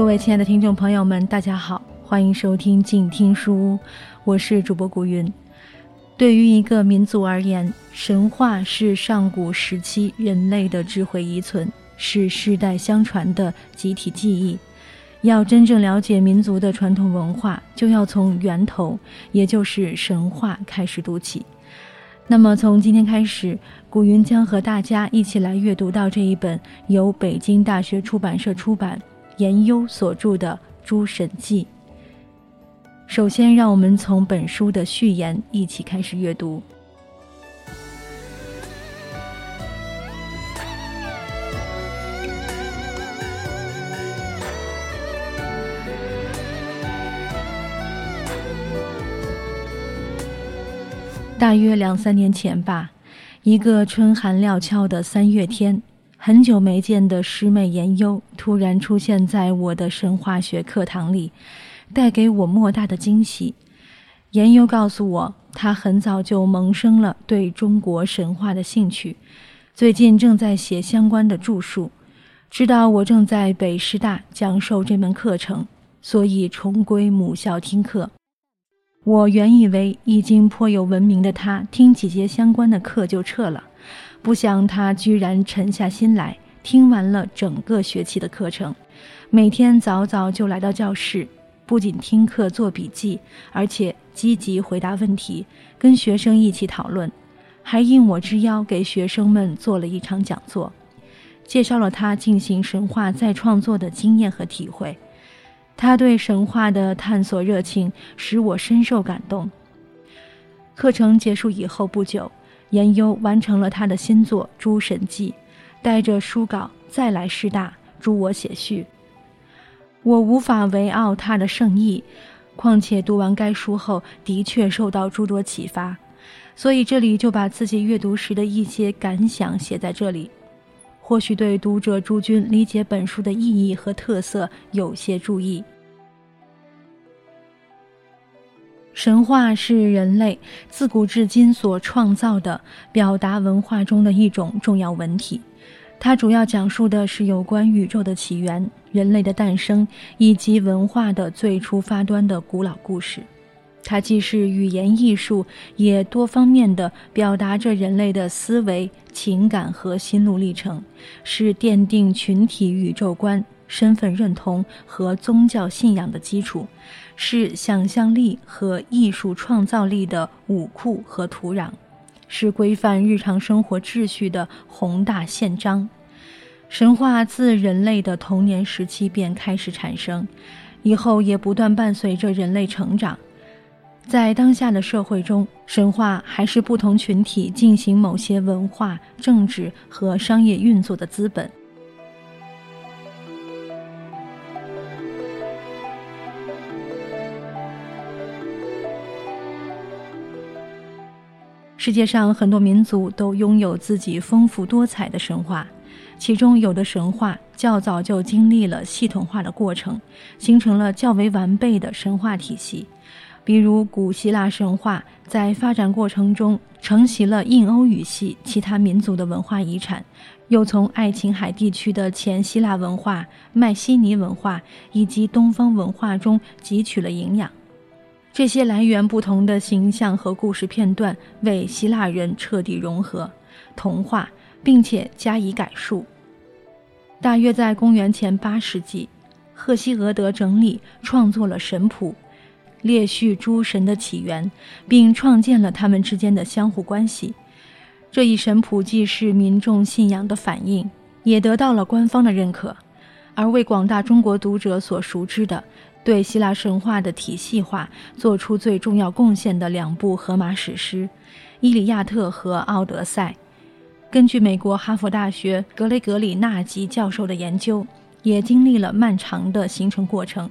各位亲爱的听众朋友们，大家好，欢迎收听静听书屋，我是主播古云。对于一个民族而言，神话是上古时期人类的智慧遗存，是世代相传的集体记忆。要真正了解民族的传统文化，就要从源头，也就是神话开始读起。那么，从今天开始，古云将和大家一起来阅读到这一本由北京大学出版社出版。严优所著的《诸神记》。首先，让我们从本书的序言一起开始阅读。大约两三年前吧，一个春寒料峭的三月天。很久没见的师妹颜优突然出现在我的神话学课堂里，带给我莫大的惊喜。颜优告诉我，她很早就萌生了对中国神话的兴趣，最近正在写相关的著述。知道我正在北师大讲授这门课程，所以重归母校听课。我原以为已经颇有闻名的他，听几节相关的课就撤了。不想他居然沉下心来，听完了整个学期的课程，每天早早就来到教室，不仅听课做笔记，而且积极回答问题，跟学生一起讨论，还应我之邀给学生们做了一场讲座，介绍了他进行神话再创作的经验和体会。他对神话的探索热情使我深受感动。课程结束以后不久。研优完成了他的新作《诸神记》，带着书稿再来师大，助我写序。我无法为傲他的圣意，况且读完该书后的确受到诸多启发，所以这里就把自己阅读时的一些感想写在这里，或许对读者诸君理解本书的意义和特色有些注意。神话是人类自古至今所创造的表达文化中的一种重要文体，它主要讲述的是有关宇宙的起源、人类的诞生以及文化的最初发端的古老故事。它既是语言艺术，也多方面的表达着人类的思维、情感和心路历程，是奠定群体宇宙观。身份认同和宗教信仰的基础，是想象力和艺术创造力的武库和土壤，是规范日常生活秩序的宏大宪章。神话自人类的童年时期便开始产生，以后也不断伴随着人类成长。在当下的社会中，神话还是不同群体进行某些文化、政治和商业运作的资本。世界上很多民族都拥有自己丰富多彩的神话，其中有的神话较早就经历了系统化的过程，形成了较为完备的神话体系。比如古希腊神话在发展过程中承袭了印欧语系其他民族的文化遗产，又从爱琴海地区的前希腊文化、迈锡尼文化以及东方文化中汲取了营养。这些来源不同的形象和故事片段为希腊人彻底融合、同化，并且加以改述。大约在公元前八世纪，赫西俄德整理创作了神谱，列叙诸神的起源，并创建了他们之间的相互关系。这一神谱既是民众信仰的反映，也得到了官方的认可，而为广大中国读者所熟知的。对希腊神话的体系化做出最重要贡献的两部荷马史诗《伊利亚特》和《奥德赛》，根据美国哈佛大学格雷格里纳吉教授的研究，也经历了漫长的形成过程。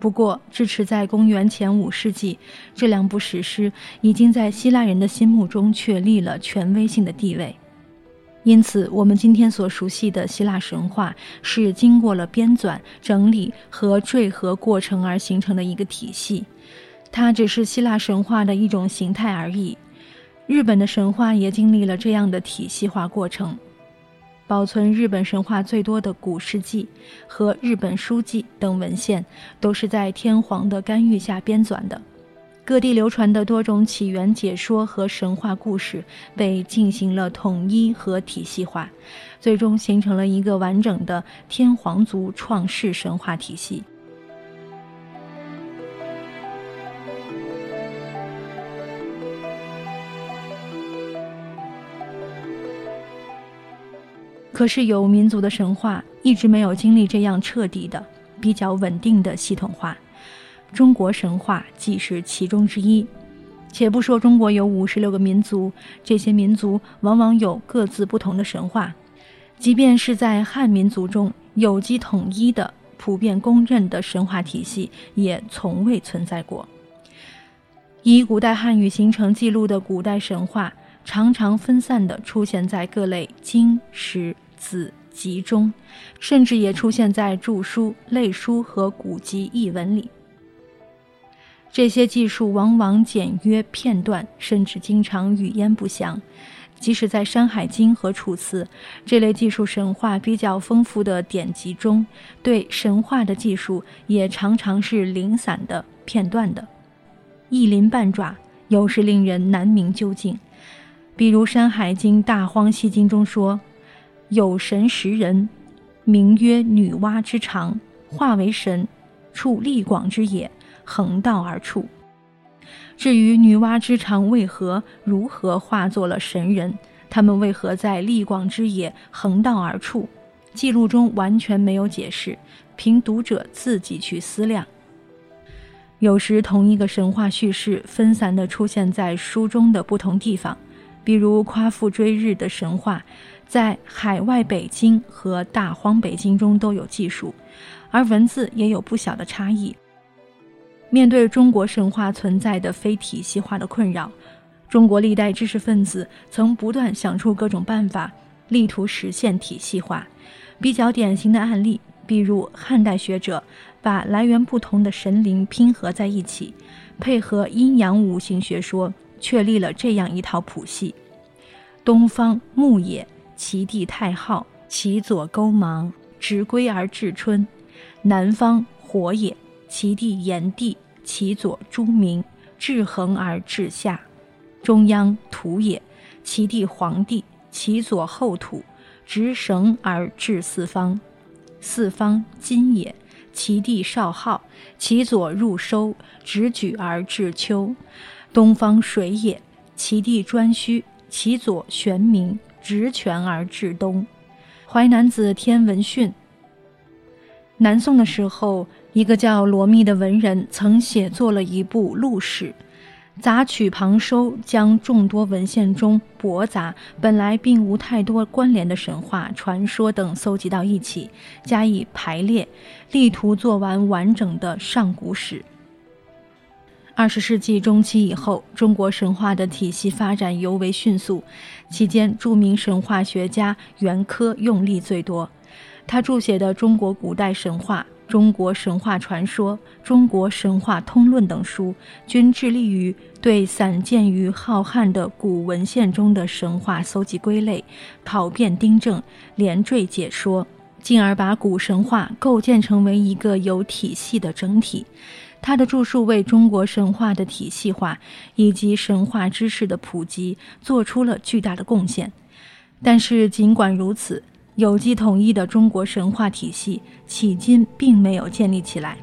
不过，至持在公元前五世纪，这两部史诗已经在希腊人的心目中确立了权威性的地位。因此，我们今天所熟悉的希腊神话是经过了编纂、整理和缀合过程而形成的一个体系，它只是希腊神话的一种形态而已。日本的神话也经历了这样的体系化过程，保存日本神话最多的古事记和日本书记等文献，都是在天皇的干预下编纂的。各地流传的多种起源解说和神话故事被进行了统一和体系化，最终形成了一个完整的天皇族创世神话体系。可是有民族的神话一直没有经历这样彻底的、比较稳定的系统化。中国神话即是其中之一。且不说中国有五十六个民族，这些民族往往有各自不同的神话。即便是在汉民族中，有机统一的、普遍公认的神话体系也从未存在过。以古代汉语形成记录的古代神话，常常分散地出现在各类经史。子集中，甚至也出现在著书、类书和古籍译文里。这些技术往往简约片段，甚至经常语焉不详。即使在《山海经》和《楚辞》这类技术神话比较丰富的典籍中，对神话的技术也常常是零散的、片段的，一鳞半爪，有时令人难明究竟。比如《山海经·大荒西经》中说。有神识人，名曰女娲之长，化为神，处力广之野，横道而处。至于女娲之长为何如何化作了神人，他们为何在力广之野横道而处，记录中完全没有解释，凭读者自己去思量。有时同一个神话叙事分散地出现在书中的不同地方，比如夸父追日的神话。在海外北京和大荒北京中都有记述，而文字也有不小的差异。面对中国神话存在的非体系化的困扰，中国历代知识分子曾不断想出各种办法，力图实现体系化。比较典型的案例，比如汉代学者把来源不同的神灵拼合在一起，配合阴阳五行学说，确立了这样一套谱系：东方木也。其地太昊，其左勾芒，直归而至春；南方火也，其地炎帝，其左朱明，至衡而至夏；中央土也，其地黄帝，其左后土，直绳而至四方；四方金也，其地少昊，其左入收，直举而至秋；东方水也，其地颛顼，其左玄冥。直权而至东，《淮南子·天文训》。南宋的时候，一个叫罗密的文人曾写作了一部录史，杂取旁收，将众多文献中驳杂、本来并无太多关联的神话传说等搜集到一起，加以排列，力图做完完整的上古史。二十世纪中期以后，中国神话的体系发展尤为迅速。期间，著名神话学家袁珂用力最多。他著写的《中国古代神话》《中国神话传说》《中国神话通论》等书，均致力于对散见于浩瀚的古文献中的神话搜集归类、考辨订正、连缀解说，进而把古神话构建成为一个有体系的整体。他的著述为中国神话的体系化以及神话知识的普及做出了巨大的贡献。但是，尽管如此，有机统一的中国神话体系迄今并没有建立起来。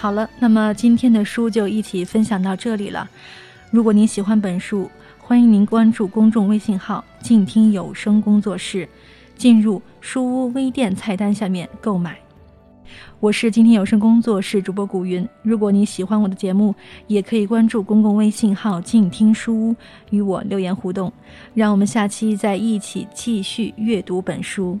好了，那么今天的书就一起分享到这里了。如果您喜欢本书，欢迎您关注公众微信号“静听有声工作室”，进入书屋微店菜单下面购买。我是今天有声工作室主播古云。如果你喜欢我的节目，也可以关注公共微信号“静听书屋”与我留言互动。让我们下期再一起继续阅读本书。